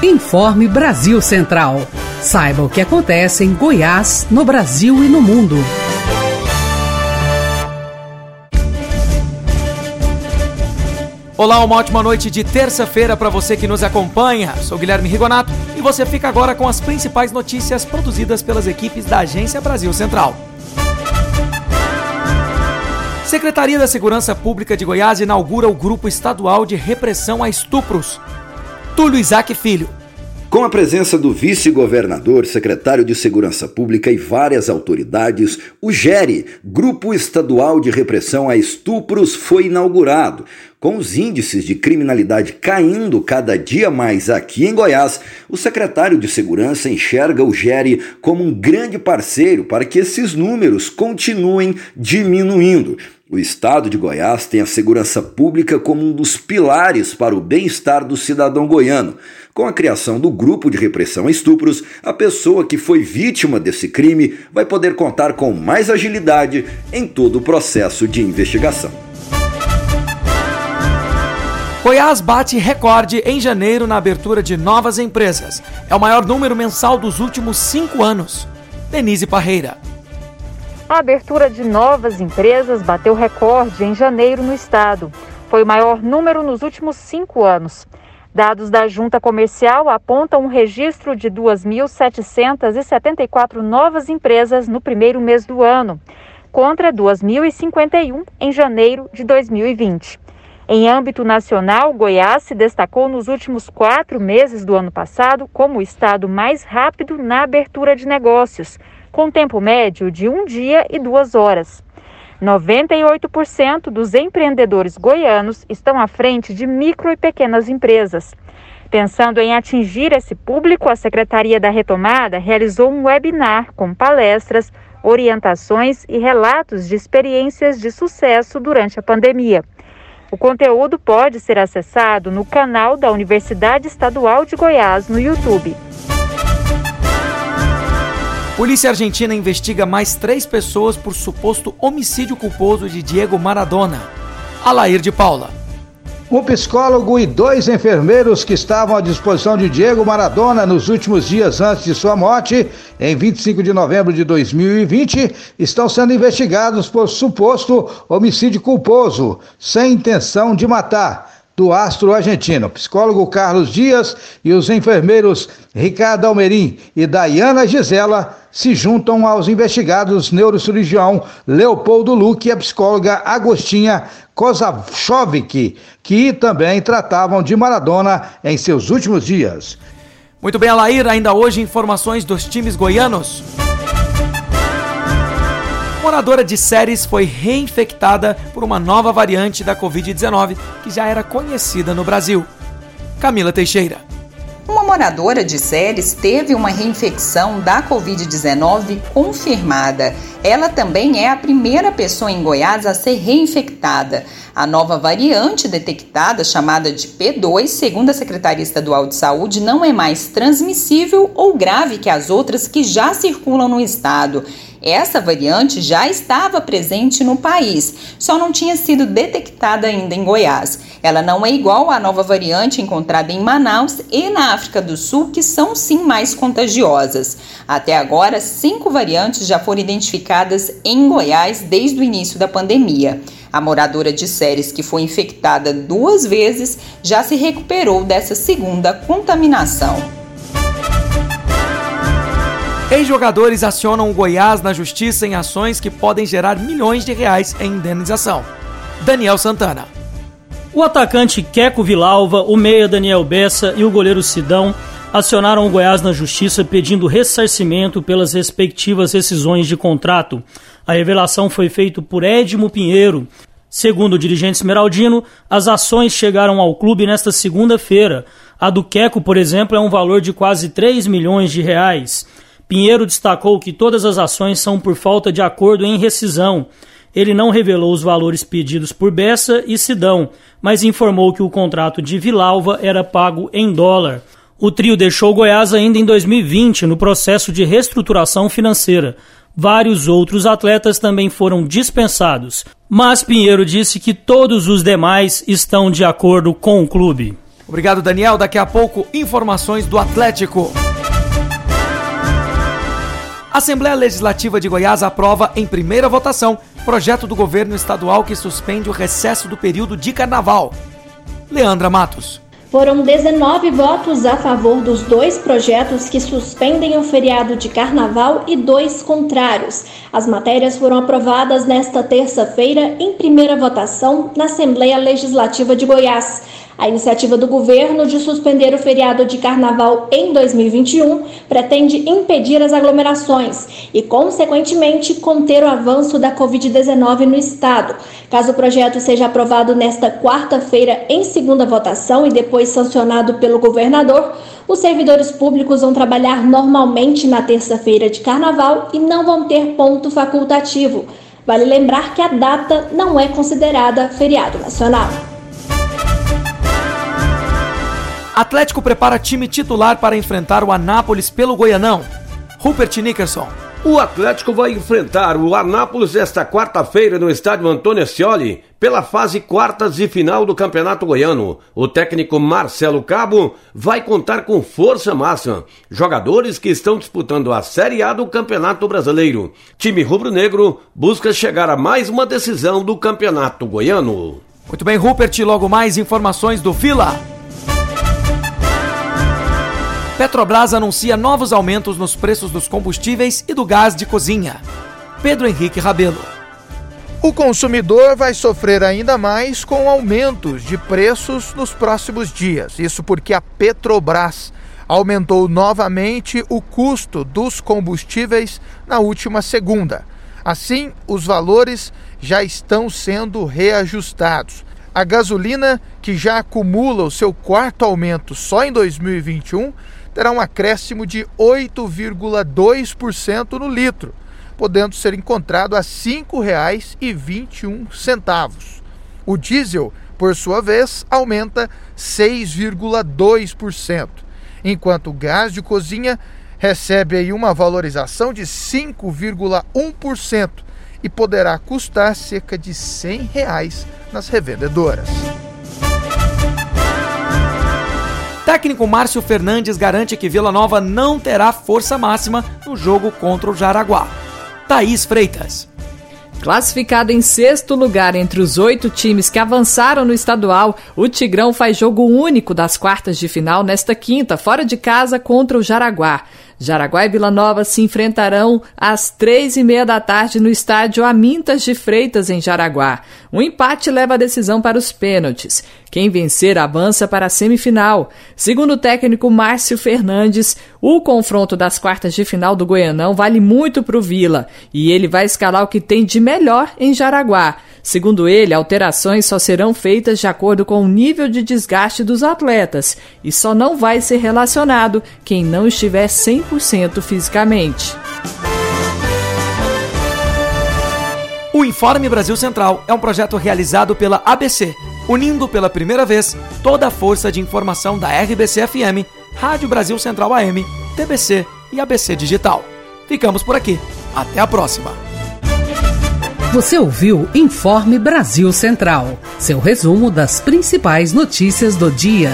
Informe Brasil Central. Saiba o que acontece em Goiás, no Brasil e no mundo. Olá, uma ótima noite de terça-feira para você que nos acompanha. Sou Guilherme Rigonato e você fica agora com as principais notícias produzidas pelas equipes da Agência Brasil Central. Secretaria da Segurança Pública de Goiás inaugura o Grupo Estadual de Repressão a Estupros. Túlio Isaac Filho. Com a presença do vice-governador, secretário de Segurança Pública e várias autoridades, o GERE, Grupo Estadual de Repressão a Estupros, foi inaugurado. Com os índices de criminalidade caindo cada dia mais aqui em Goiás, o secretário de Segurança enxerga o GERE como um grande parceiro para que esses números continuem diminuindo. O estado de Goiás tem a segurança pública como um dos pilares para o bem-estar do cidadão goiano. Com a criação do grupo de repressão a estupros, a pessoa que foi vítima desse crime vai poder contar com mais agilidade em todo o processo de investigação. Goiás bate recorde em janeiro na abertura de novas empresas. É o maior número mensal dos últimos cinco anos. Denise Parreira. A abertura de novas empresas bateu recorde em janeiro no estado. Foi o maior número nos últimos cinco anos. Dados da Junta Comercial apontam um registro de 2.774 novas empresas no primeiro mês do ano, contra 2.051 em janeiro de 2020. Em âmbito nacional, Goiás se destacou nos últimos quatro meses do ano passado como o estado mais rápido na abertura de negócios com tempo médio de um dia e duas horas. 98% dos empreendedores goianos estão à frente de micro e pequenas empresas. Pensando em atingir esse público, a Secretaria da Retomada realizou um webinar com palestras, orientações e relatos de experiências de sucesso durante a pandemia. O conteúdo pode ser acessado no canal da Universidade Estadual de Goiás no YouTube. Polícia Argentina investiga mais três pessoas por suposto homicídio culposo de Diego Maradona. Alair de Paula. Um psicólogo e dois enfermeiros que estavam à disposição de Diego Maradona nos últimos dias antes de sua morte, em 25 de novembro de 2020, estão sendo investigados por suposto homicídio culposo, sem intenção de matar do astro argentino. Psicólogo Carlos Dias e os enfermeiros Ricardo Almerim e Dayana Gisela se juntam aos investigados neurocirurgião Leopoldo Luque e a psicóloga Agostinha Kozachovic, que também tratavam de Maradona em seus últimos dias. Muito bem, Alair, ainda hoje informações dos times goianos moradora de Séries foi reinfectada por uma nova variante da Covid-19 que já era conhecida no Brasil. Camila Teixeira. Uma moradora de Séries teve uma reinfecção da Covid-19 confirmada. Ela também é a primeira pessoa em Goiás a ser reinfectada. A nova variante detectada, chamada de P2, segundo a Secretaria Estadual de Saúde, não é mais transmissível ou grave que as outras que já circulam no estado essa variante já estava presente no país, só não tinha sido detectada ainda em Goiás. Ela não é igual à nova variante encontrada em Manaus e na África do Sul, que são sim mais contagiosas. Até agora, cinco variantes já foram identificadas em Goiás desde o início da pandemia. A moradora de Séries, que foi infectada duas vezes, já se recuperou dessa segunda contaminação. Ex-jogadores acionam o Goiás na justiça em ações que podem gerar milhões de reais em indenização. Daniel Santana. O atacante Queco Vilalva, o meia Daniel Bessa e o goleiro Sidão acionaram o Goiás na justiça pedindo ressarcimento pelas respectivas rescisões de contrato. A revelação foi feita por Edmo Pinheiro. Segundo o dirigente Esmeraldino, as ações chegaram ao clube nesta segunda-feira. A do Queco, por exemplo, é um valor de quase 3 milhões de reais. Pinheiro destacou que todas as ações são por falta de acordo em rescisão. Ele não revelou os valores pedidos por Bessa e Sidão, mas informou que o contrato de Vilalva era pago em dólar. O trio deixou Goiás ainda em 2020 no processo de reestruturação financeira. Vários outros atletas também foram dispensados, mas Pinheiro disse que todos os demais estão de acordo com o clube. Obrigado, Daniel. Daqui a pouco, informações do Atlético. A Assembleia Legislativa de Goiás aprova em primeira votação projeto do governo estadual que suspende o recesso do período de carnaval. Leandra Matos. Foram 19 votos a favor dos dois projetos que suspendem o feriado de carnaval e dois contrários. As matérias foram aprovadas nesta terça-feira em primeira votação na Assembleia Legislativa de Goiás. A iniciativa do governo de suspender o feriado de carnaval em 2021 pretende impedir as aglomerações e, consequentemente, conter o avanço da Covid-19 no estado. Caso o projeto seja aprovado nesta quarta-feira em segunda votação e depois sancionado pelo governador, os servidores públicos vão trabalhar normalmente na terça-feira de carnaval e não vão ter ponto facultativo. Vale lembrar que a data não é considerada feriado nacional. Atlético prepara time titular para enfrentar o Anápolis pelo Goianão. Rupert Nickerson. O Atlético vai enfrentar o Anápolis esta quarta-feira no estádio Antônio Scioli pela fase quartas e final do Campeonato Goiano. O técnico Marcelo Cabo vai contar com força máxima. Jogadores que estão disputando a Série A do Campeonato Brasileiro. Time rubro-negro busca chegar a mais uma decisão do Campeonato Goiano. Muito bem, Rupert, logo mais informações do Vila. Petrobras anuncia novos aumentos nos preços dos combustíveis e do gás de cozinha. Pedro Henrique Rabelo. O consumidor vai sofrer ainda mais com aumentos de preços nos próximos dias. Isso porque a Petrobras aumentou novamente o custo dos combustíveis na última segunda. Assim, os valores já estão sendo reajustados. A gasolina, que já acumula o seu quarto aumento só em 2021, terá um acréscimo de 8,2% no litro, podendo ser encontrado a R$ 5,21. O diesel, por sua vez, aumenta 6,2%, enquanto o gás de cozinha recebe aí uma valorização de 5,1% e poderá custar cerca de 100 reais nas revendedoras. Técnico Márcio Fernandes garante que Vila Nova não terá força máxima no jogo contra o Jaraguá. Thaís Freitas. Classificado em sexto lugar entre os oito times que avançaram no estadual, o Tigrão faz jogo único das quartas de final nesta quinta, fora de casa contra o Jaraguá. Jaraguá e Vila Nova se enfrentarão às três e meia da tarde no estádio Amintas de Freitas, em Jaraguá. Um empate leva a decisão para os pênaltis. Quem vencer avança para a semifinal. Segundo o técnico Márcio Fernandes, o confronto das quartas de final do Goianão vale muito para o Vila e ele vai escalar o que tem de melhor em Jaraguá. Segundo ele, alterações só serão feitas de acordo com o nível de desgaste dos atletas e só não vai ser relacionado quem não estiver 100% fisicamente. O Informe Brasil Central é um projeto realizado pela ABC, unindo pela primeira vez toda a força de informação da RBC FM, Rádio Brasil Central AM, TBC e ABC Digital. Ficamos por aqui. Até a próxima. Você ouviu Informe Brasil Central, seu resumo das principais notícias do dia.